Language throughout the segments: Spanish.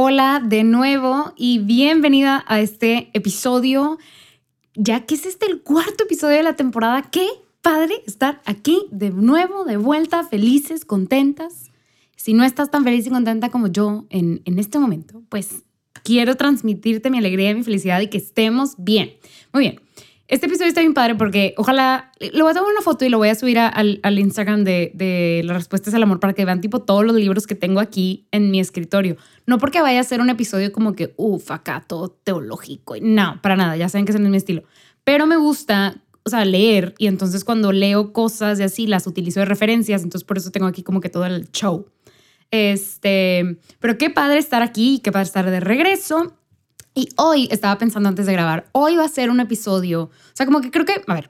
Hola de nuevo y bienvenida a este episodio, ya que es este el cuarto episodio de la temporada. Qué padre estar aquí de nuevo, de vuelta, felices, contentas. Si no estás tan feliz y contenta como yo en, en este momento, pues quiero transmitirte mi alegría y mi felicidad y que estemos bien. Muy bien. Este episodio está bien padre porque ojalá, le voy a tomar una foto y lo voy a subir al, al, Instagram de, de las respuestas al amor para que vean tipo todos los libros que tengo aquí en mi escritorio. No porque vaya a ser un episodio como que, uff, acá todo teológico. No, para nada, ya saben que ese no es mi estilo. Pero me gusta, o sea, leer y entonces cuando leo cosas y así las utilizo de referencias, entonces por eso tengo aquí como que todo el show. Este, pero qué padre estar aquí, qué padre estar de regreso. Y hoy estaba pensando antes de grabar, hoy va a ser un episodio, o sea, como que creo que, a ver,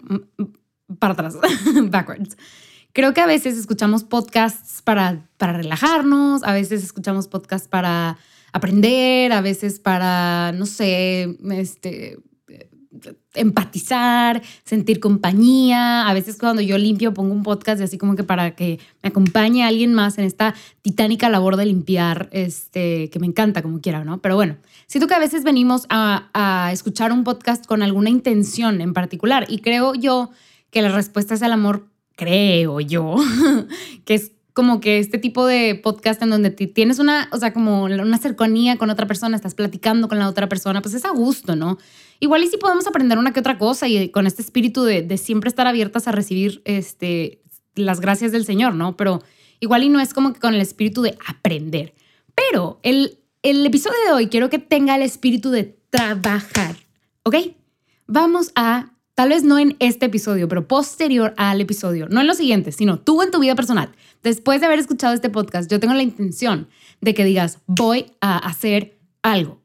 para atrás, backwards. Creo que a veces escuchamos podcasts para, para relajarnos, a veces escuchamos podcasts para aprender, a veces para, no sé, este, empatizar, sentir compañía. A veces cuando yo limpio pongo un podcast y así como que para que me acompañe alguien más en esta titánica labor de limpiar, este, que me encanta como quiera, ¿no? Pero bueno, siento que a veces venimos a, a escuchar un podcast con alguna intención en particular y creo yo que la respuesta es el amor, creo yo, que es como que este tipo de podcast en donde tienes una, o sea, como una cercanía con otra persona, estás platicando con la otra persona, pues es a gusto, ¿no? Igual y si podemos aprender una que otra cosa y con este espíritu de, de siempre estar abiertas a recibir este, las gracias del Señor, ¿no? Pero igual y no es como que con el espíritu de aprender. Pero el, el episodio de hoy quiero que tenga el espíritu de trabajar, ¿ok? Vamos a Tal vez no en este episodio, pero posterior al episodio, no en lo siguiente, sino tú en tu vida personal. Después de haber escuchado este podcast, yo tengo la intención de que digas, voy a hacer algo.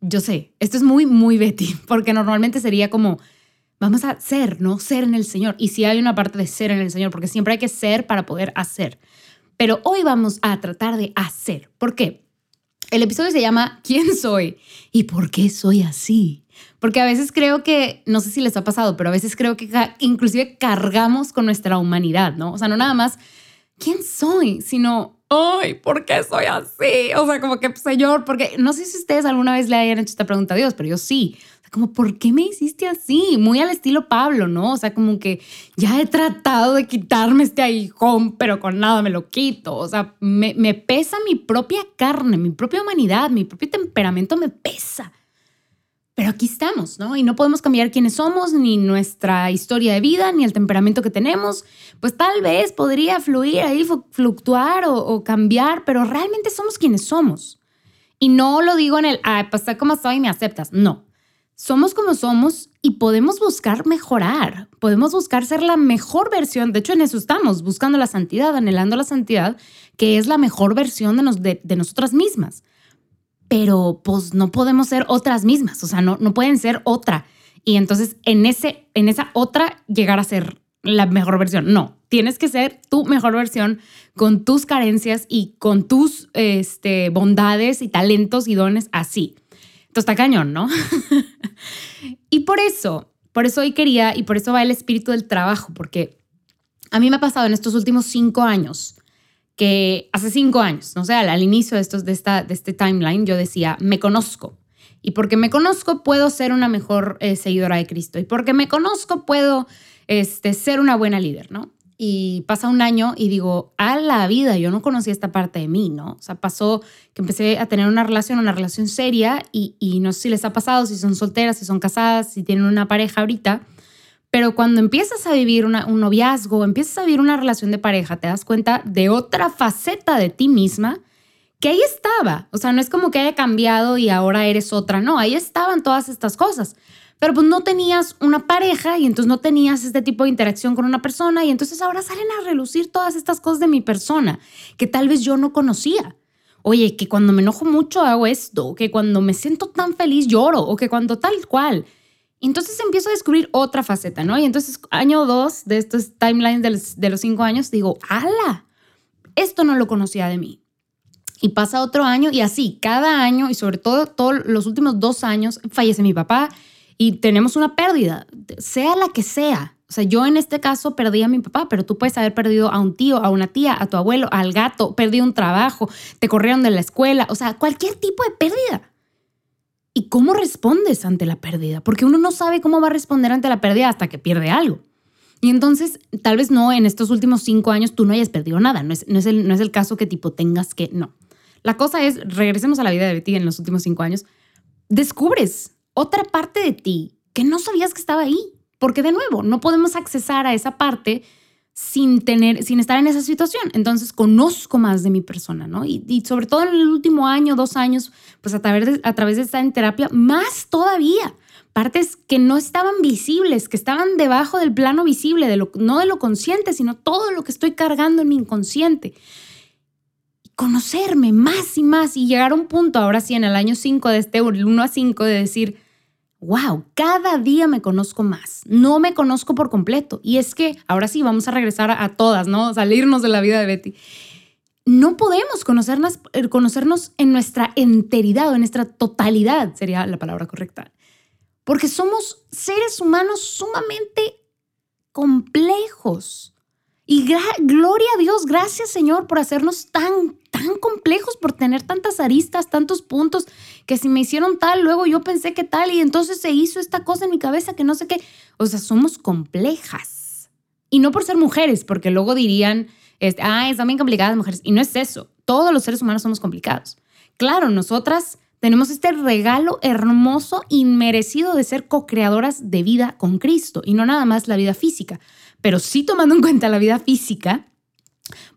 Yo sé, esto es muy, muy Betty, porque normalmente sería como, vamos a ser, ¿no? Ser en el Señor. Y sí hay una parte de ser en el Señor, porque siempre hay que ser para poder hacer. Pero hoy vamos a tratar de hacer. ¿Por qué? El episodio se llama ¿Quién soy? ¿Y por qué soy así? Porque a veces creo que, no sé si les ha pasado, pero a veces creo que inclusive cargamos con nuestra humanidad, ¿no? O sea, no nada más, ¿quién soy? Sino, ay, ¿por qué soy así? O sea, como que, Señor, porque no sé si ustedes alguna vez le hayan hecho esta pregunta a Dios, pero yo sí. O sea, como, ¿por qué me hiciste así? Muy al estilo Pablo, ¿no? O sea, como que ya he tratado de quitarme este aguijón, pero con nada me lo quito. O sea, me, me pesa mi propia carne, mi propia humanidad, mi propio temperamento me pesa. Pero aquí estamos, ¿no? Y no podemos cambiar quiénes somos, ni nuestra historia de vida, ni el temperamento que tenemos. Pues tal vez podría fluir ahí, fluctuar o, cambiar, pero realmente somos quienes somos. Y no lo digo en el, ah, pues sé cómo soy y me aceptas. No. Somos como somos y podemos buscar mejorar. Podemos buscar ser la mejor versión. De hecho, en eso estamos, buscando la santidad, anhelando la santidad, que es la mejor versión de, de nosotras mismas pero pues no podemos ser otras mismas, o sea, no, no pueden ser otra. Y entonces en, ese, en esa otra llegar a ser la mejor versión. No, tienes que ser tu mejor versión con tus carencias y con tus este, bondades y talentos y dones así. Entonces está cañón, ¿no? y por eso, por eso hoy quería y por eso va el espíritu del trabajo, porque a mí me ha pasado en estos últimos cinco años que hace cinco años, no sé, al, inicio de, estos, de, esta, de este timeline, yo decía, me conozco. Y porque me conozco, puedo ser una mejor eh, seguidora de Cristo. Y porque me conozco, puedo este, ser una buena líder, ¿no? Y pasa un año y digo, a la vida, yo no conocía esta parte de mí, ¿no? O sea, pasó que empecé a tener una relación, una relación seria, y, y no sé si les ha pasado, si son solteras, si son casadas, si tienen una pareja ahorita, pero cuando empiezas a vivir un noviazgo, empiezas a vivir una relación de pareja, te das cuenta de otra faceta de ti misma que ahí estaba. O sea, no es como que haya cambiado y ahora eres otra, no, ahí estaban todas estas cosas. Pero pues no tenías una pareja y entonces no tenías este tipo de interacción con una persona y entonces ahora salen a relucir todas estas cosas de mi persona que tal vez yo no conocía. Oye, que cuando me enojo mucho hago esto, que cuando me siento tan feliz lloro o que cuando tal cual. Entonces empiezo a descubrir otra faceta, ¿no? Y entonces año dos de estos timelines de los, cinco años digo, ala, esto no lo conocía de mí. Y pasa otro año y así, cada año y sobre todo todos los últimos dos años, fallece mi papá y tenemos una pérdida, sea la que sea. O sea, yo en este caso perdí a mi papá, pero tú puedes haber perdido a un tío, a una tía, a tu abuelo, al gato, perdí un trabajo, te corrieron de la escuela, o sea, cualquier tipo de pérdida. ¿Y cómo respondes ante la pérdida? Porque uno no sabe cómo va a responder ante la pérdida hasta que pierde algo. Y entonces, tal vez no en estos últimos cinco años tú no hayas perdido nada. No es, no es, el, no es el caso que tipo tengas que, no. La cosa es, regresemos a la vida de Betty en los últimos cinco años, descubres otra parte de ti que no sabías que estaba ahí. Porque de nuevo, no podemos accesar a esa parte sin tener, sin estar en esa situación. Entonces conozco más de mi persona, ¿no? Y, sobre todo en el último año, dos años, pues a través, de, a través de estar en terapia, más todavía. Partes que no estaban visibles, que estaban debajo del plano visible, de lo, no de lo consciente, sino todo lo que estoy cargando en mi inconsciente. conocerme más y más y llegar a un punto, ahora sí, en el año 5 de este, el 1 a 5, de decir, wow, cada día me conozco más, no me conozco por completo. Y es que ahora sí, vamos a regresar a, todas, ¿no? Salirnos de la vida de Betty. No podemos conocernos, eh, conocernos en nuestra enteridad o en nuestra totalidad, sería la palabra correcta. Porque somos seres humanos sumamente complejos. Y gloria a Dios, gracias Señor por hacernos tan, tan complejos, por tener tantas aristas, tantos puntos, que si me hicieron tal, luego yo pensé que tal, y entonces se hizo esta cosa en mi cabeza que no sé qué. O sea, somos complejas. Y no por ser mujeres, porque luego dirían, este, ah, están bien complicadas mujeres. Y no es eso. Todos los seres humanos somos complicados. Claro, nosotras tenemos este regalo hermoso y merecido de ser co-creadoras de vida con Cristo, y no nada más la vida física pero sí tomando en cuenta la vida física,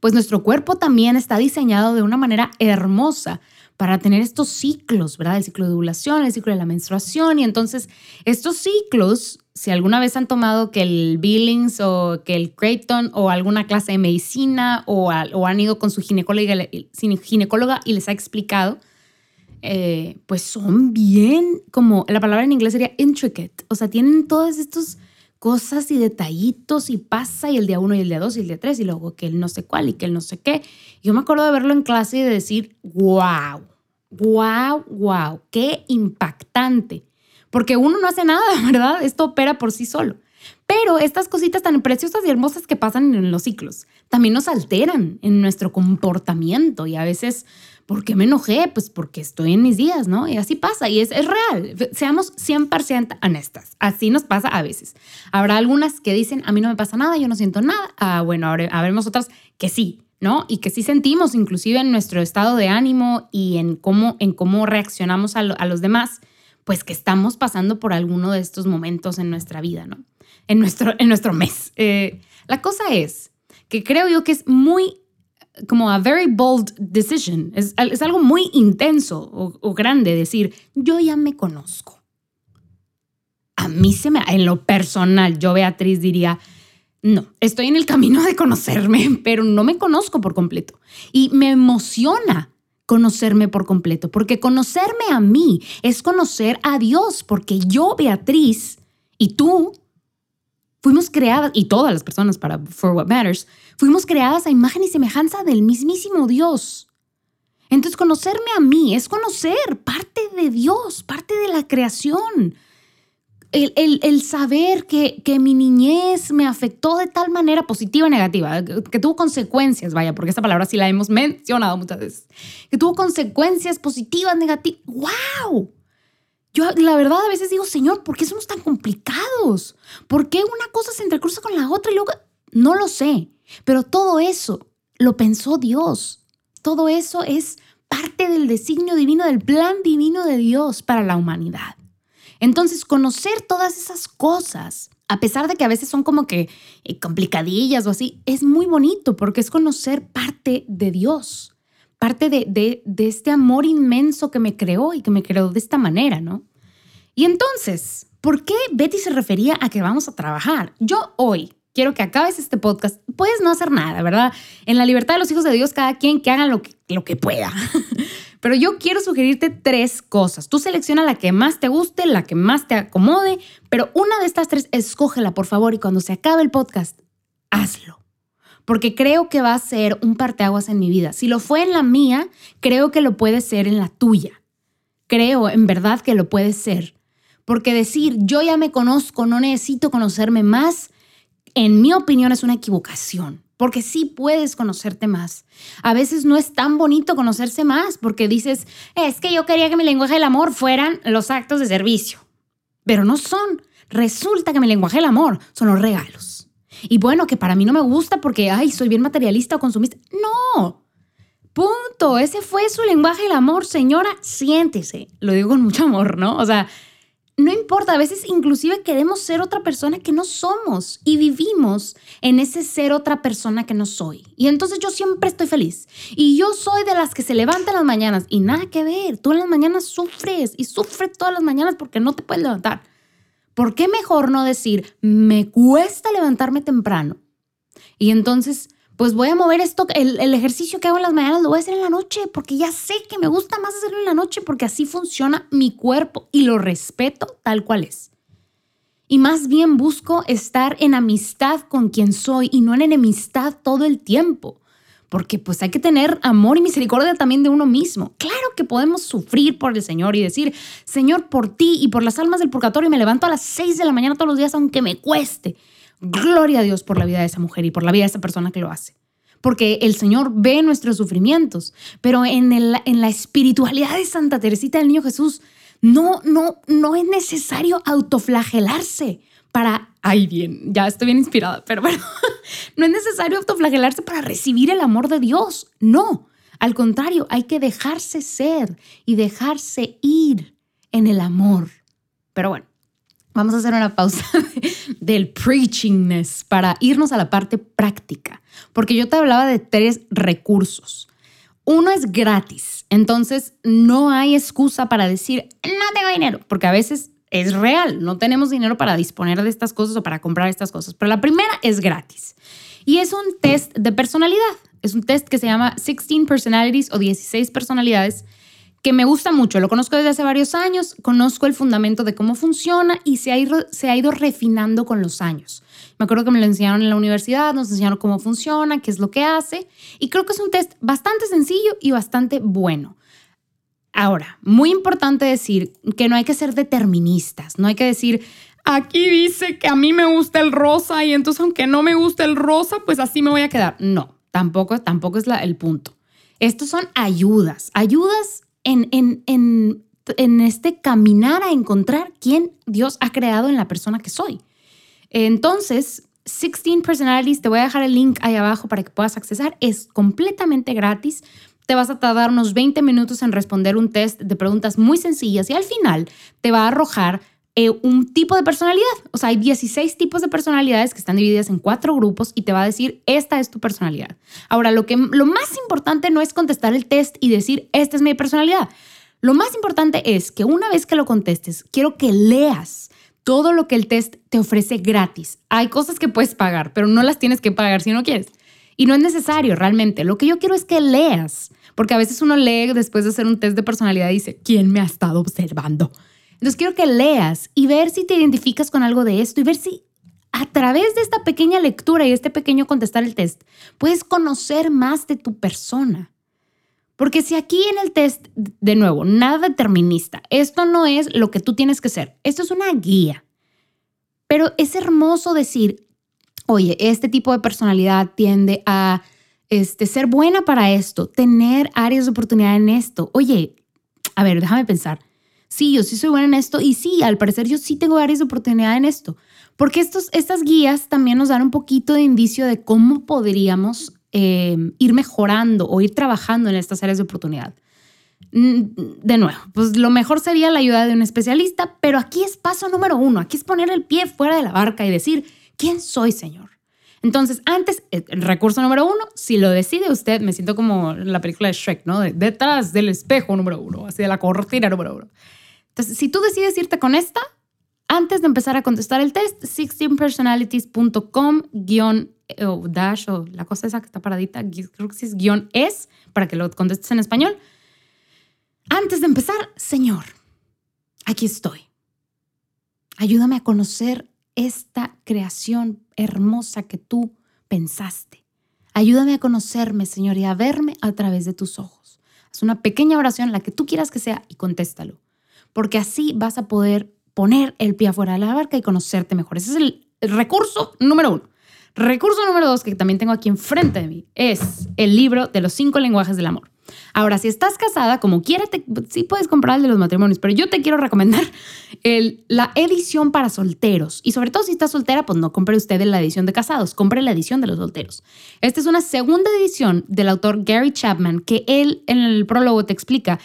pues nuestro cuerpo también está diseñado de una manera hermosa para tener estos ciclos, ¿verdad? El ciclo de ovulación, el ciclo de la menstruación. Y entonces, estos ciclos, si alguna vez han tomado que el Billings o que el Creighton o alguna clase de medicina o, han ido con su ginecóloga, ginecóloga y les ha explicado, eh, pues son bien, como la palabra en inglés sería intricate. O sea, tienen todos estos cosas y detallitos y pasa y el día uno y el día dos y el día tres y luego que el no sé cuál y que el no sé qué. Yo me acuerdo de verlo en clase y de decir, wow, wow, wow, qué impactante. Porque uno no hace nada, ¿verdad? Esto opera por sí solo. Pero estas cositas tan preciosas y hermosas que pasan en los ciclos también nos alteran en nuestro comportamiento y a veces ¿Por qué me enojé? Pues porque estoy en mis días, ¿no? Y así pasa y es, es real. Seamos 100% honestas. Así nos pasa a veces. Habrá algunas que dicen, a mí no me pasa nada, yo no siento nada. Ah, bueno, habremos otras que sí, ¿no? Y que sí sentimos, inclusive en nuestro estado de ánimo y en cómo, en cómo reaccionamos a, los demás, pues que estamos pasando por alguno de estos momentos en nuestra vida, ¿no? En nuestro, en nuestro mes. Eh, la cosa es que creo yo que es muy como a very bold decision. Es, es algo muy intenso o, grande decir, yo ya me conozco. A mí se me, en lo personal, yo Beatriz diría, no, estoy en el camino de conocerme, pero no me conozco por completo. Y me emociona conocerme por completo, porque conocerme a mí es conocer a Dios, porque yo, Beatriz, y tú, fuimos creadas, y todas las personas para For What Matters, Fuimos creadas a imagen y semejanza del mismísimo Dios. Entonces conocerme a mí es conocer parte de Dios, parte de la creación. El, saber que, que, mi niñez me afectó de tal manera positiva o negativa, que tuvo consecuencias, vaya, porque esa palabra sí la hemos mencionado muchas veces, que tuvo consecuencias positivas, negativas. ¡Wow! Yo la verdad a veces digo, Señor, ¿por qué somos tan complicados? ¿Por qué una cosa se entrecruza con la otra y luego no lo sé? Pero todo eso lo pensó Dios. Todo eso es parte del designio divino, del plan divino de Dios para la humanidad. Entonces, conocer todas esas cosas, a pesar de que a veces son como que eh, complicadillas o así, es muy bonito porque es conocer parte de Dios, parte de, de, de este amor inmenso que me creó y que me creó de esta manera, ¿no? Y entonces, ¿por qué Betty se refería a que vamos a trabajar? Yo hoy quiero que acabes este podcast. Puedes no hacer nada, ¿verdad? En la libertad de los hijos de Dios, cada quien que haga lo que, lo que pueda. Pero yo quiero sugerirte tres cosas. Tú selecciona la que más te guste, la que más te acomode, pero una de estas tres, escógela, por favor, y cuando se acabe el podcast, hazlo porque creo que va a ser un parteaguas en mi vida. Si lo fue en la mía, creo que lo puede ser en la tuya. Creo en verdad que lo puede ser. Porque decir yo ya me conozco, no necesito conocerme más, en mi opinión es una equivocación. Porque sí puedes conocerte más. A veces no es tan bonito conocerse más porque dices, es que yo quería que mi lenguaje del amor fueran los actos de servicio. Pero no son. Resulta que mi lenguaje del amor son los regalos. Y bueno, que para mí no me gusta porque, ay, soy bien materialista o consumista. No. Punto. Ese fue su lenguaje del amor. Señora, siéntese. Lo digo con mucho amor, ¿no? O sea, no importa. A veces inclusive queremos ser otra persona que no somos y vivimos en ese ser otra persona que no soy. Y entonces yo siempre estoy feliz. Y yo soy de las que se levantan las mañanas y nada que ver. Tú en las mañanas sufres y sufres todas las mañanas porque no te puedes levantar. ¿por qué mejor no decir, me cuesta levantarme temprano? Y entonces, pues voy a mover esto, el, ejercicio que hago en las mañanas lo voy a hacer en la noche, porque ya sé que me gusta más hacerlo en la noche, porque así funciona mi cuerpo y lo respeto tal cual es. Y más bien busco estar en amistad con quien soy y no en enemistad todo el tiempo porque pues hay que tener amor y misericordia también de uno mismo. Claro que podemos sufrir por el Señor y decir, Señor, por ti y por las almas del purgatorio me levanto a las 6 de la mañana todos los días aunque me cueste. Gloria a Dios por la vida de esa mujer y por la vida de esa persona que lo hace. Porque el Señor ve nuestros sufrimientos, pero en, el, en la espiritualidad de Santa Teresita del Niño Jesús, no, no, no es necesario autoflagelarse para, ay bien, ya estoy bien inspirada, pero bueno, no es necesario autoflagelarse para recibir el amor de Dios, no. Al contrario, hay que dejarse ser y dejarse ir en el amor. Pero bueno, vamos a hacer una pausa del preachingness para irnos a la parte práctica, porque yo te hablaba de tres recursos. Uno es gratis, entonces no hay excusa para decir, no tengo dinero, porque a veces es real, no tenemos dinero para disponer de estas cosas o para comprar estas cosas, pero la primera es gratis. Y es un test de personalidad. Es un test que se llama 16 Personalities o 16 personalidades que me gusta mucho. Lo conozco desde hace varios años, conozco el fundamento de cómo funciona y se ha ido, se ha ido refinando con los años. Me acuerdo que me lo enseñaron en la universidad, nos enseñaron cómo funciona, qué es lo que hace y creo que es un test bastante sencillo y bastante bueno. Ahora, muy importante decir que no hay que ser deterministas, no hay que decir, aquí dice que a mí me gusta el rosa y entonces aunque no me gusta el rosa, pues así me voy a quedar. No, tampoco, tampoco es el punto. Estos son ayudas, ayudas en, en, en, este caminar a encontrar quién Dios ha creado en la persona que soy. Entonces, 16 Personalities, te voy a dejar el link ahí abajo para que puedas accesar. Es completamente gratis te vas a tardar unos 20 minutos en responder un test de preguntas muy sencillas y al final te va a arrojar eh, un tipo de personalidad. O sea, hay 16 tipos de personalidades que están divididas en cuatro grupos y te va a decir, esta es tu personalidad. Ahora, lo, que, lo más importante no es contestar el test y decir, esta es mi personalidad. Lo más importante es que una vez que lo contestes, quiero que leas todo lo que el test te ofrece gratis. Hay cosas que puedes pagar, pero no las tienes que pagar si no quieres. Y no es necesario realmente. Lo que yo quiero es que leas porque a veces uno lee después de hacer un test de personalidad y dice, ¿quién me ha estado observando? Entonces quiero que leas y ver si te identificas con algo de esto y ver si a través de esta pequeña lectura y este pequeño contestar el test puedes conocer más de tu persona. Porque si aquí en el test, de nuevo, nada determinista, esto no es lo que tú tienes que ser, esto es una guía. Pero es hermoso decir, oye, este tipo de personalidad tiende a este, ser buena para esto, tener áreas de oportunidad en esto. Oye, a ver, déjame pensar. Sí, yo sí soy buena en esto y sí, al parecer yo sí tengo áreas de oportunidad en esto. Porque estos, estas guías también nos dan un poquito de indicio de cómo podríamos em, ir mejorando o ir trabajando en estas áreas de oportunidad. Mm, de nuevo, pues lo mejor sería la ayuda de un especialista, pero aquí es paso número uno, aquí es poner el pie fuera de la barca y decir, ¿quién soy, Señor? Entonces, antes, el recurso número uno, si lo decide usted, me siento como en la película de Shrek, ¿no? detrás del espejo número uno, así de la cortina número uno. Entonces, si tú decides irte con esta, antes de empezar a contestar el test, 16personalities.com guion o dash o la cosa esa que está paradita, creo que es guion es, para que lo contestes en español. Antes de empezar, Señor, aquí estoy. Ayúdame a conocer esta creación hermosa que tú pensaste. Ayúdame a conocerme, Señor, y a verme a través de tus ojos. Haz una pequeña oración, la que tú quieras que sea, y contéstalo. Porque así vas a poder poner el pie afuera de la barca y conocerte mejor. Ese es el, recurso número uno. Recurso número dos, que también tengo aquí enfrente de mí, es el libro de los cinco lenguajes del amor. Ahora, si estás casada, como quiera, sí puedes comprar el de los matrimonios, pero yo te quiero recomendar la edición para solteros. Y sobre todo si estás soltera, pues no compre usted la edición de casados, compre la edición de los solteros. Esta es una segunda edición del autor Gary Chapman, que él en el prólogo te explica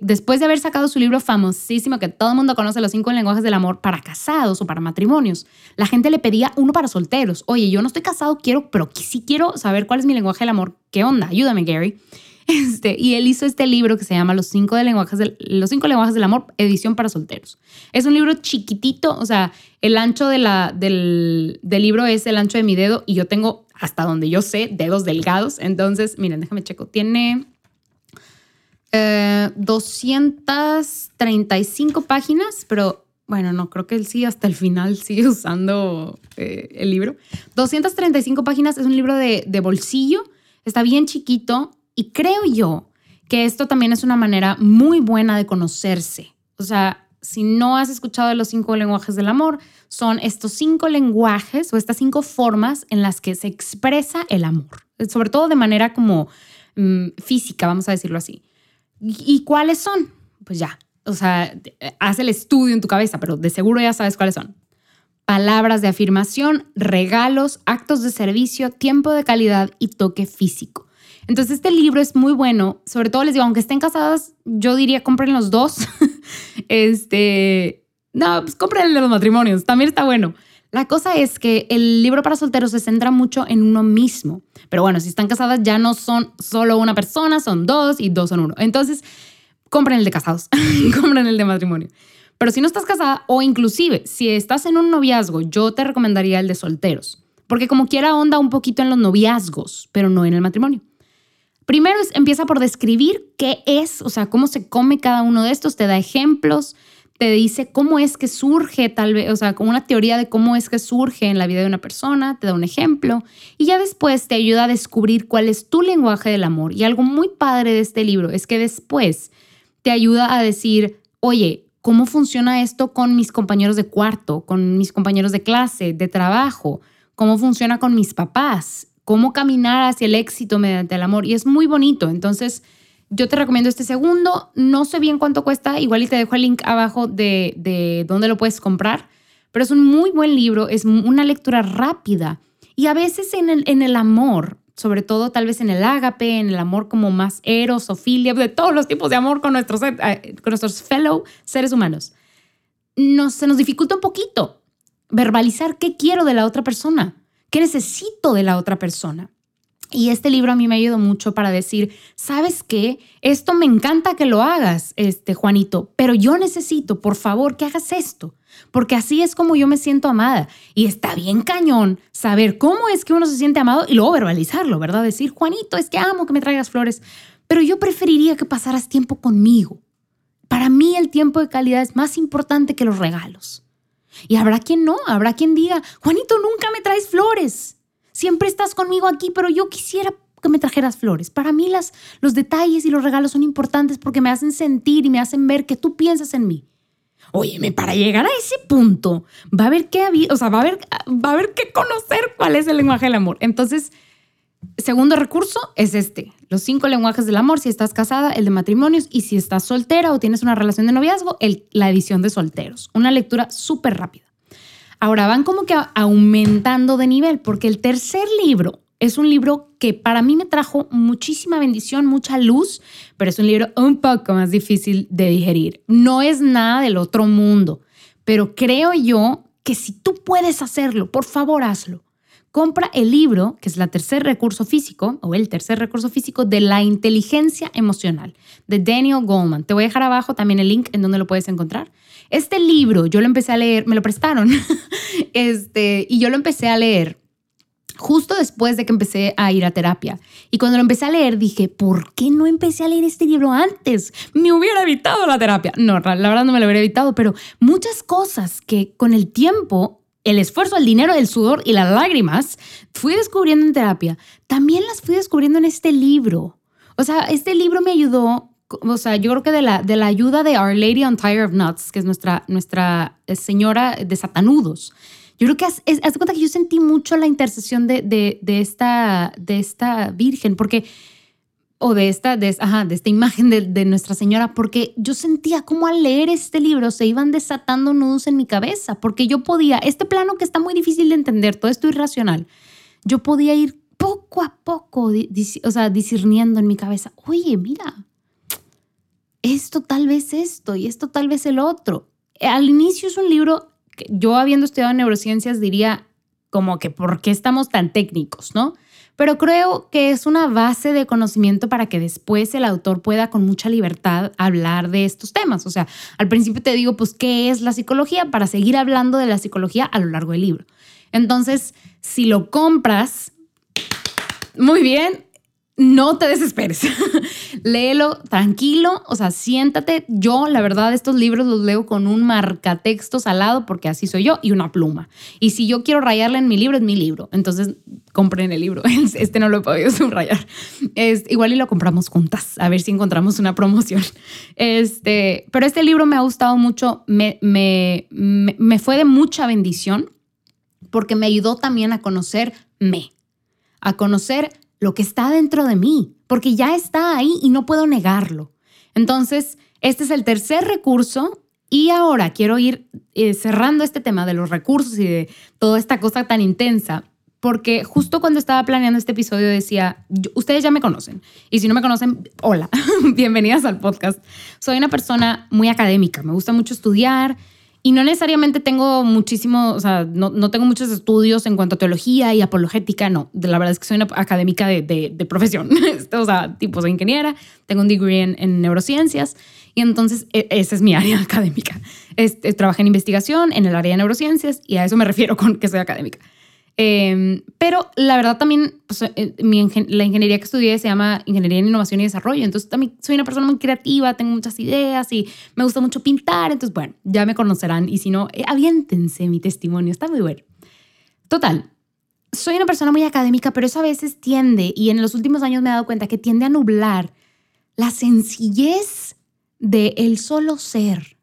después de haber sacado su libro famosísimo que todo el mundo conoce, Los cinco lenguajes del amor, para casados o para matrimonios, la gente le pedía uno para solteros. Oye, yo no estoy casado, quiero, pero sí quiero saber cuál es mi lenguaje del amor. ¿Qué onda? Ayúdame, Gary. Este, y él hizo este libro que se llama Los cinco, lenguajes del, Los cinco lenguajes del amor, edición para solteros. Es un libro chiquitito, o sea, el ancho de la, del, del libro es el ancho de mi dedo y yo tengo, hasta donde yo sé, dedos delgados. Entonces, miren, déjame checo. Tiene 235 eh, páginas, pero bueno, no, creo que él sí hasta el final sigue usando eh, el libro. 235 páginas, es un libro de, de bolsillo, está bien chiquito, y creo yo que esto también es una manera muy buena de conocerse. O sea, si no has escuchado de los cinco lenguajes del amor, son estos cinco lenguajes o estas cinco formas en las que se expresa el amor, sobre todo de manera como mm, física, vamos a decirlo así. ¿Y cuáles son? Pues ya, o sea, haz el estudio en tu cabeza, pero de seguro ya sabes cuáles son. Palabras de afirmación, regalos, actos de servicio, tiempo de calidad y toque físico. Entonces este libro es muy bueno, sobre todo les digo, aunque estén casadas, yo diría compren los dos. este, no, pues compren los matrimonios, también está bueno. La cosa es que el libro para solteros se centra mucho en uno mismo. Pero bueno, si están casadas ya no son solo una persona, son dos y dos son uno. Entonces, compren el de casados, compren el de matrimonio. Pero si no estás casada o inclusive si estás en un noviazgo, yo te recomendaría el de solteros. Porque como quiera onda un poquito en los noviazgos, pero no en el matrimonio. Primero empieza por describir qué es, o sea, cómo se come cada uno de estos, te da ejemplos, te dice cómo es que surge, tal vez, o sea, como una teoría de cómo es que surge en la vida de una persona, te da un ejemplo y ya después te ayuda a descubrir cuál es tu lenguaje del amor. Y algo muy padre de este libro es que después te ayuda a decir, oye, ¿cómo funciona esto con mis compañeros de cuarto, con mis compañeros de clase, de trabajo? ¿Cómo funciona con mis papás? cómo caminar hacia el éxito mediante el amor. Y es muy bonito. Entonces, yo te recomiendo este segundo. No sé bien cuánto cuesta. Igual y te dejo el link abajo de, de dónde lo puedes comprar. Pero es un muy buen libro. Es una lectura rápida. Y a veces en el, en el amor, sobre todo tal vez en el ágape, en el amor como más eros o filia, de todos los tipos de amor con nuestros, eh, con nuestros fellow seres humanos, nos, se nos dificulta un poquito verbalizar qué quiero de la otra persona. ¿Qué necesito de la otra persona? Y este libro a mí me ayudó mucho para decir, ¿sabes qué? Esto me encanta que lo hagas, este Juanito, pero yo necesito, por favor, que hagas esto, porque así es como yo me siento amada. Y está bien cañón saber cómo es que uno se siente amado y luego verbalizarlo, ¿verdad? Decir, Juanito, es que amo que me traigas flores, pero yo preferiría que pasaras tiempo conmigo. Para mí el tiempo de calidad es más importante que los regalos. Y habrá quien no, habrá quien diga, Juanito, nunca me traes flores. Siempre estás conmigo aquí, pero yo quisiera que me trajeras flores. Para mí las, los detalles y los regalos son importantes porque me hacen sentir y me hacen ver que tú piensas en mí. Óyeme, para llegar a ese punto, va a haber que, o sea, va a haber, va a haber que conocer cuál es el lenguaje del amor. Entonces, segundo recurso es este, los cinco lenguajes del amor, si estás casada, el de matrimonios, y si estás soltera o tienes una relación de noviazgo, el, la edición de solteros. Una lectura súper rápida. Ahora van como que aumentando de nivel, porque el tercer libro es un libro que para mí me trajo muchísima bendición, mucha luz, pero es un libro un poco más difícil de digerir. No es nada del otro mundo, pero creo yo que si tú puedes hacerlo, por favor hazlo compra el libro, que es el tercer recurso físico, o el tercer recurso físico de la inteligencia emocional, de Daniel Goleman. Te voy a dejar abajo también el link en donde lo puedes encontrar. Este libro yo lo empecé a leer, me lo prestaron, este, y yo lo empecé a leer justo después de que empecé a ir a terapia. Y cuando lo empecé a leer dije, ¿por qué no empecé a leer este libro antes? Me hubiera evitado la terapia. No, la verdad no me lo hubiera evitado, pero muchas cosas que con el tiempo, el esfuerzo, el dinero, el sudor y las lágrimas fui descubriendo en terapia, también las fui descubriendo en este libro. O sea, este libro me ayudó o sea, yo creo que de la, de la ayuda de Our Lady on Tire of Nuts, que es nuestra, nuestra eh, señora de satanudos, yo creo que haz, cuenta que yo sentí mucho la intercesión de, de, esta, de esta Virgen, porque, o de esta, de, ajá, de esta imagen de, de, Nuestra Señora, porque yo sentía como al leer este libro se iban desatando nudos en mi cabeza, porque yo podía, este plano que está muy difícil de entender, todo esto irracional, yo podía ir poco a poco, o sea, discerniendo en mi cabeza, oye, mira, esto tal vez esto y esto tal vez el otro. Al inicio es un libro yo habiendo estudiado neurociencias diría como que por qué estamos tan técnicos, ¿no? Pero creo que es una base de conocimiento para que después el autor pueda con mucha libertad hablar de estos temas. O sea, al principio te digo, pues, ¿qué es la psicología? Para seguir hablando de la psicología a lo largo del libro. Entonces, si lo compras, muy bien, no te desesperes. Léelo tranquilo, o sea, siéntate. Yo, la verdad, estos libros los leo con un marcatextos al lado porque así soy yo y una pluma. Y si yo quiero rayarle en mi libro, es mi libro. Entonces, compren el libro. Este no lo he podido subrayar. Es, igual y lo compramos juntas, a ver si encontramos una promoción. Este, pero este libro me ha gustado mucho, me, me, me fue de mucha bendición porque me ayudó también a conocerme, a conocer lo que está dentro de mí, porque ya está ahí y no puedo negarlo. Entonces, este es el tercer recurso y ahora quiero ir eh, cerrando este tema de los recursos y de toda esta cosa tan intensa, porque justo cuando estaba planeando este episodio decía, ustedes ya me conocen, y si no me conocen, hola, bienvenidas al podcast. Soy una persona muy académica, me gusta mucho estudiar, y no necesariamente tengo muchísimo, o sea, no, no, tengo muchos estudios en cuanto a teología y apologética, no. La verdad es que soy una académica de, de, profesión. o sea, tipo, soy ingeniera, tengo un degree en, en neurociencias y entonces e, esa es mi área académica. Este, trabajé en investigación en el área de neurociencias y a eso me refiero con que soy académica. Em, pero la verdad también, pues, eh, la ingeniería que estudié se llama Ingeniería en Innovación y Desarrollo. Entonces también soy una persona muy creativa, tengo muchas ideas y me gusta mucho pintar. Entonces, bueno, ya me conocerán. Y si no, eh, aviéntense mi testimonio, está muy bueno. Total, soy una persona muy académica, pero eso a veces tiende, y en los últimos años me he dado cuenta que tiende a nublar la sencillez de el solo ser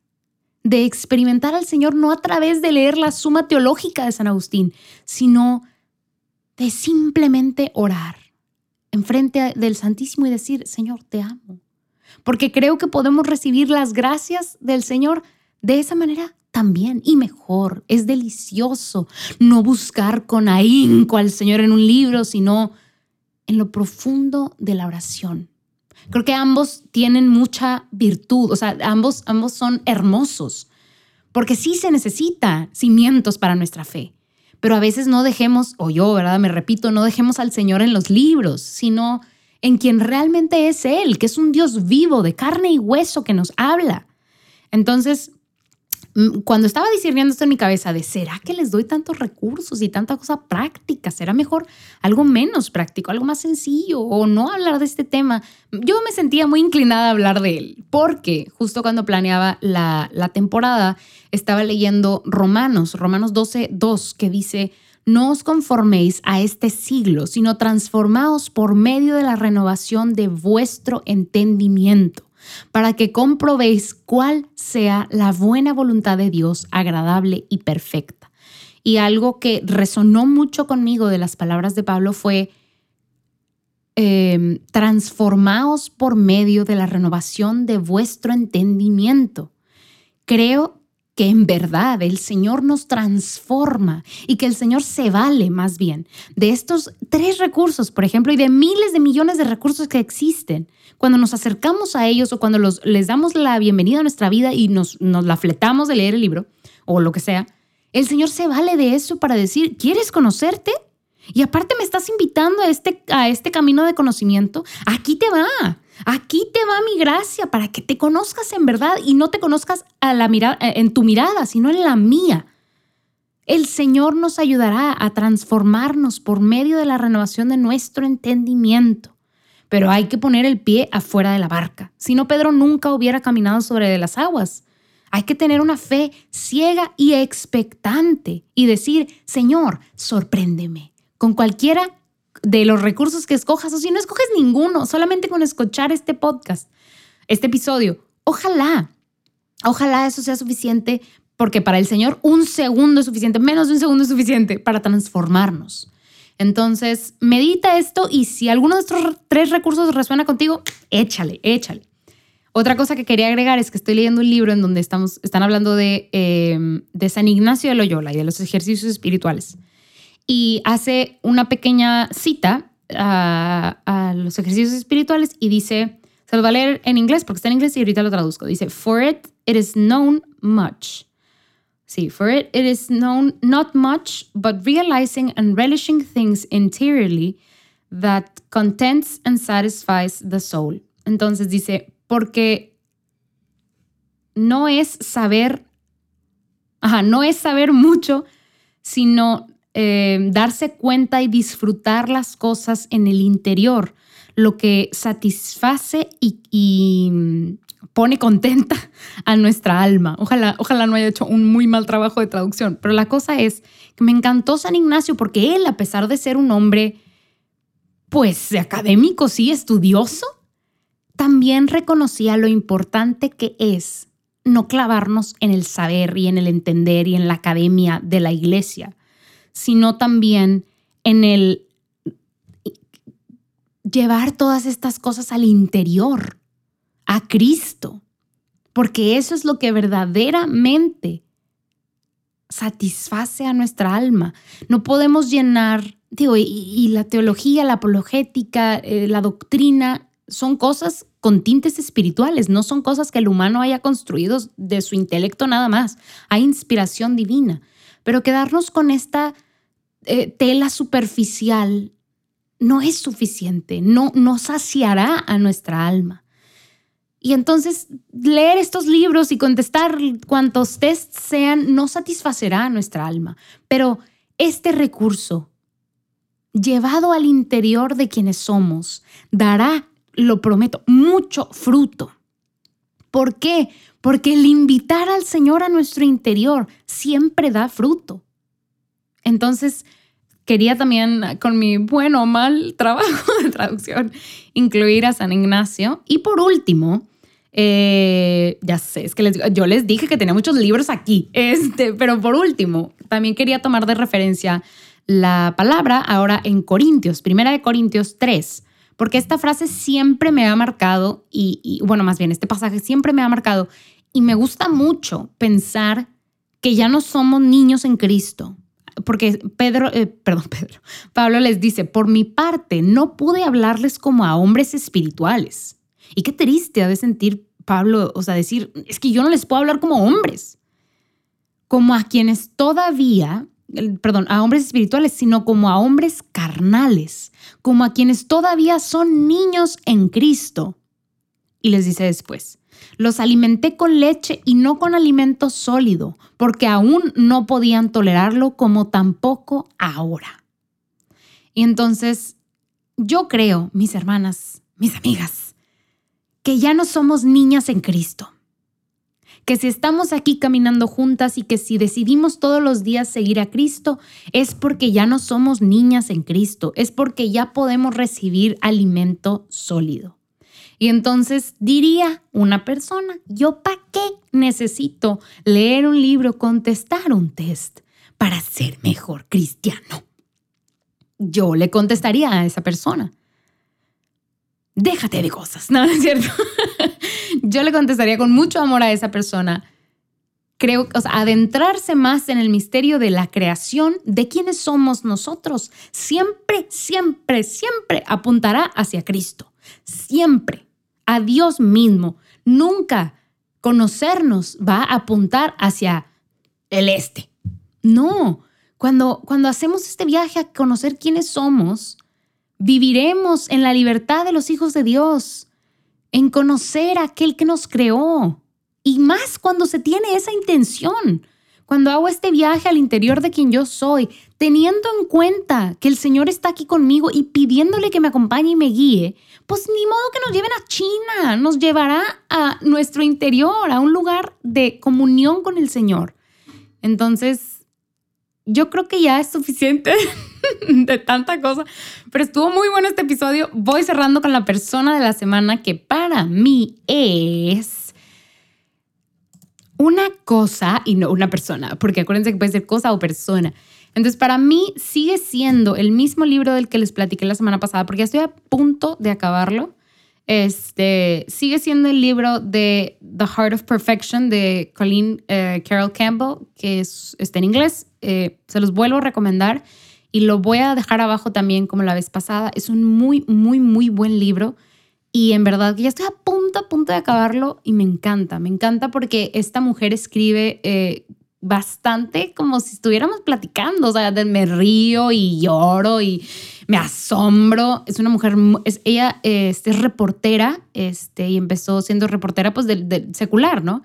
de experimentar al Señor no a través de leer la suma teológica de San Agustín, sino de simplemente orar enfrente del Santísimo y decir, Señor, te amo. Porque creo que podemos recibir las gracias del Señor de esa manera también y mejor. Es delicioso no buscar con ahínco al Señor en un libro, sino en lo profundo de la oración. Creo que ambos tienen mucha virtud, o sea, ambos, ambos son hermosos, porque sí se necesita cimientos para nuestra fe. Pero a veces no dejemos, o yo, ¿verdad? Me repito, no dejemos al Señor en los libros, sino en quien realmente es Él, que es un Dios vivo, de carne y hueso, que nos habla. Entonces, cuando estaba discerniendo esto en mi cabeza de, ¿será que les doy tantos recursos y tanta cosa práctica? ¿Será mejor algo menos práctico, algo más sencillo o no hablar de este tema? Yo me sentía muy inclinada a hablar de él porque justo cuando planeaba la, la temporada estaba leyendo Romanos, Romanos 12, 2, que dice, no os conforméis a este siglo, sino transformaos por medio de la renovación de vuestro entendimiento para que comprobéis cuál sea la buena voluntad de Dios, agradable y perfecta. Y algo que resonó mucho conmigo de las palabras de Pablo fue, eh, transformaos por medio de la renovación de vuestro entendimiento. Creo que en verdad el Señor nos transforma y que el Señor se vale más bien de estos tres recursos, por ejemplo, y de miles de millones de recursos que existen. Cuando nos acercamos a ellos o cuando les damos la bienvenida a nuestra vida y nos, nos la fletamos de leer el libro o lo que sea, el Señor se vale de eso para decir, ¿quieres conocerte? Y aparte me estás invitando a este, a este camino de conocimiento. Aquí te va. Aquí te va mi gracia para que te conozcas en verdad y no te conozcas a la mirada, en tu mirada, sino en la mía. El Señor nos ayudará a transformarnos por medio de la renovación de nuestro entendimiento. Pero hay que poner el pie afuera de la barca. Si no, Pedro nunca hubiera caminado sobre las aguas. Hay que tener una fe ciega y expectante y decir, Señor, sorpréndeme con cualquiera de los recursos que escojas o si no escoges ninguno, solamente con escuchar este podcast, este episodio. Ojalá, ojalá eso sea suficiente porque para el Señor un segundo es suficiente, menos de un segundo es suficiente para transformarnos. Entonces, medita esto y si alguno de estos tres recursos resuena contigo, échale, échale. Otra cosa que quería agregar es que estoy leyendo un libro en donde estamos, están hablando de, eh, de San Ignacio de Loyola y de los ejercicios espirituales. Y hace una pequeña cita a, a los ejercicios espirituales y dice, se lo va a leer en inglés porque está en inglés y ahorita lo traduzco. Dice, for it, it is known much. Sí, for it, it is known not much, but realizing and relishing things interiorly that contents and satisfies the soul. Entonces dice, porque no es saber, ajá, no es saber mucho, sino eh, darse cuenta y disfrutar las cosas en el interior, lo que satisface y, pone contenta a nuestra alma. Ojalá, ojalá no haya hecho un muy mal trabajo de traducción, pero la cosa es que me encantó San Ignacio porque él, a pesar de ser un hombre, pues académico, sí, estudioso, también reconocía lo importante que es no clavarnos en el saber y en el entender y en la academia de la iglesia, sino también en el llevar todas estas cosas al interior, a Cristo, porque eso es lo que verdaderamente satisface a nuestra alma. No podemos llenar, digo, y, la teología, la apologética, eh, la doctrina, son cosas con tintes espirituales, no son cosas que el humano haya construido de su intelecto nada más. Hay inspiración divina. Pero quedarnos con esta eh, tela superficial no es suficiente, no, no saciará a nuestra alma. Y entonces leer estos libros y contestar cuantos tests sean no satisfacerá a nuestra alma. Pero este recurso, llevado al interior de quienes somos, dará lo prometo, mucho fruto. ¿Por qué? Porque el invitar al Señor a nuestro interior siempre da fruto. Entonces, quería también, con mi bueno o mal trabajo de traducción, incluir a San Ignacio. Y por último, eh, ya sé, es que les, yo les dije que tenía muchos libros aquí, este, pero por último, también quería tomar de referencia la palabra ahora en Corintios, primera de Corintios 3, porque esta frase siempre me ha marcado y, bueno, más bien este pasaje siempre me ha marcado y me gusta mucho pensar que ya no somos niños en Cristo. Porque Pedro, eh, perdón, Pedro, Pablo les dice, por mi parte, no pude hablarles como a hombres espirituales. Y qué triste ha de sentir Pablo, o sea, decir, es que yo no les puedo hablar como hombres, como a quienes todavía perdón, a hombres espirituales, sino como a hombres carnales, como a quienes todavía son niños en Cristo. Y les dice después, los alimenté con leche y no con alimento sólido, porque aún no podían tolerarlo como tampoco ahora. Y entonces, yo creo, mis hermanas, mis amigas, que ya no somos niñas en Cristo que si estamos aquí caminando juntas y que si decidimos todos los días seguir a Cristo, es porque ya no somos niñas en Cristo, es porque ya podemos recibir alimento sólido. Y entonces diría una persona, ¿yo para qué necesito leer un libro, contestar un test para ser mejor cristiano? Yo le contestaría a esa persona, déjate de cosas, ¿no, es cierto? Yo le contestaría con mucho amor a esa persona. Creo, o sea, adentrarse más en el misterio de la creación, de quiénes somos nosotros, siempre, siempre, siempre apuntará hacia Cristo. Siempre. A Dios mismo. Nunca conocernos va a apuntar hacia el este. No, Cuando, cuando hacemos este viaje a conocer quiénes somos, viviremos en la libertad de los hijos de Dios, en conocer a aquel que nos creó. Y más cuando se tiene esa intención, cuando hago este viaje al interior de quien yo soy, teniendo en cuenta que el Señor está aquí conmigo y pidiéndole que me acompañe y me guíe, pues ni modo que nos lleven a China, nos llevará a nuestro interior, a un lugar de comunión con el Señor. Entonces, yo creo que ya es suficiente de tanta cosa, pero estuvo muy bueno este episodio. Voy cerrando con la persona de la semana que para mí es una cosa y no una persona, porque acuérdense que puede ser cosa o persona. Entonces, para mí sigue siendo el mismo libro del que les platiqué la semana pasada, porque ya estoy a punto de acabarlo. Este sigue siendo el libro de The Heart of Perfection de Colleen eh, Carol Campbell, que es, está en inglés. Eh, se los vuelvo a recomendar y lo voy a dejar abajo también como la vez pasada. Es un muy, muy, muy buen libro. Y en verdad que ya estoy a punto, a punto de acabarlo y me encanta, me encanta porque esta mujer escribe eh, bastante como si estuviéramos platicando, o sea, me río y lloro y me asombro. Es una mujer, es, ella este, es reportera este, y empezó siendo reportera pues del, secular, ¿no?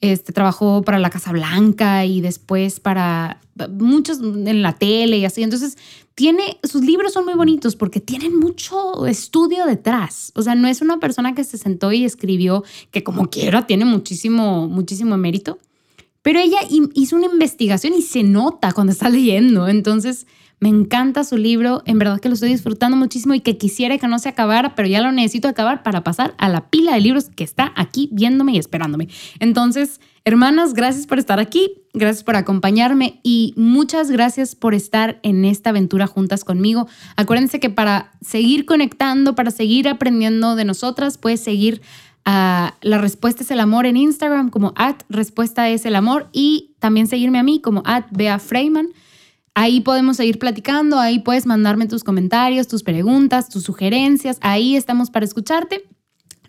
Este, trabajó para la Casa Blanca y después para muchos en la tele y así. Entonces, tiene, sus libros son muy bonitos porque tienen mucho estudio detrás. O sea, no es una persona que se sentó y escribió que como quiera tiene muchísimo, muchísimo mérito pero ella hizo una investigación y se nota cuando está leyendo. Entonces, me encanta su libro. En verdad que lo estoy disfrutando muchísimo y que quisiera que no se acabara, pero ya lo necesito acabar para pasar a la pila de libros que está aquí viéndome y esperándome. Entonces, hermanas, gracias por estar aquí. Gracias por acompañarme y muchas gracias por estar en esta aventura juntas conmigo. Acuérdense que para seguir conectando, para seguir aprendiendo de nosotras, puedes seguir la respuesta es el amor en Instagram como at respuesta es el amor y también seguirme a mí como at Bea Freeman. Ahí podemos seguir platicando, ahí puedes mandarme tus comentarios, tus preguntas, tus sugerencias, ahí estamos para escucharte.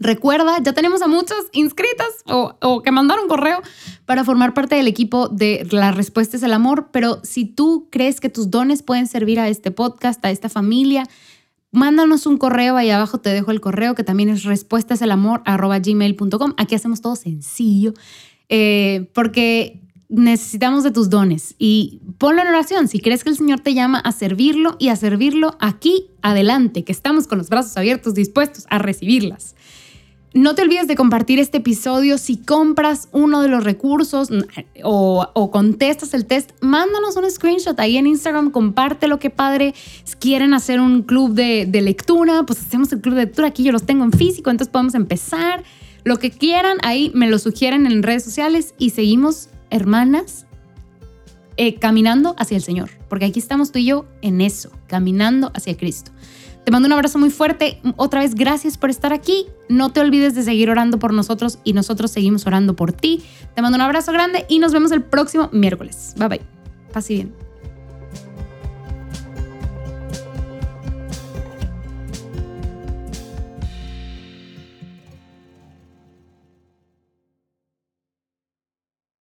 Recuerda, ya tenemos a muchas inscritas o, o, que mandaron correo para formar parte del equipo de La Respuesta es el Amor, pero si tú crees que tus dones pueden servir a este podcast, a esta familia, Mándanos un correo, ahí abajo te dejo el correo que también es respuestaselamor.gmail.com. Aquí hacemos todo sencillo eh, porque necesitamos de tus dones y ponlo en oración. Si crees que el Señor te llama a servirlo y a servirlo aquí, adelante, que estamos con los brazos abiertos dispuestos a recibirlas. No te olvides de compartir este episodio. Si compras uno de los recursos o, contestas el test, mándanos un screenshot ahí en Instagram, comparte lo que padre. quieren hacer un club de, lectura, pues hacemos el club de lectura. Aquí yo los tengo en físico, entonces podemos empezar. Lo que quieran, ahí me lo sugieren en redes sociales y seguimos, hermanas, eh, caminando hacia el Señor. Porque aquí estamos tú y yo en eso, caminando hacia Cristo. Te mando un abrazo muy fuerte. Otra vez, gracias por estar aquí. No te olvides de seguir orando por nosotros y nosotros seguimos orando por ti. Te mando un abrazo grande y nos vemos el próximo miércoles. Bye bye. Pase bien.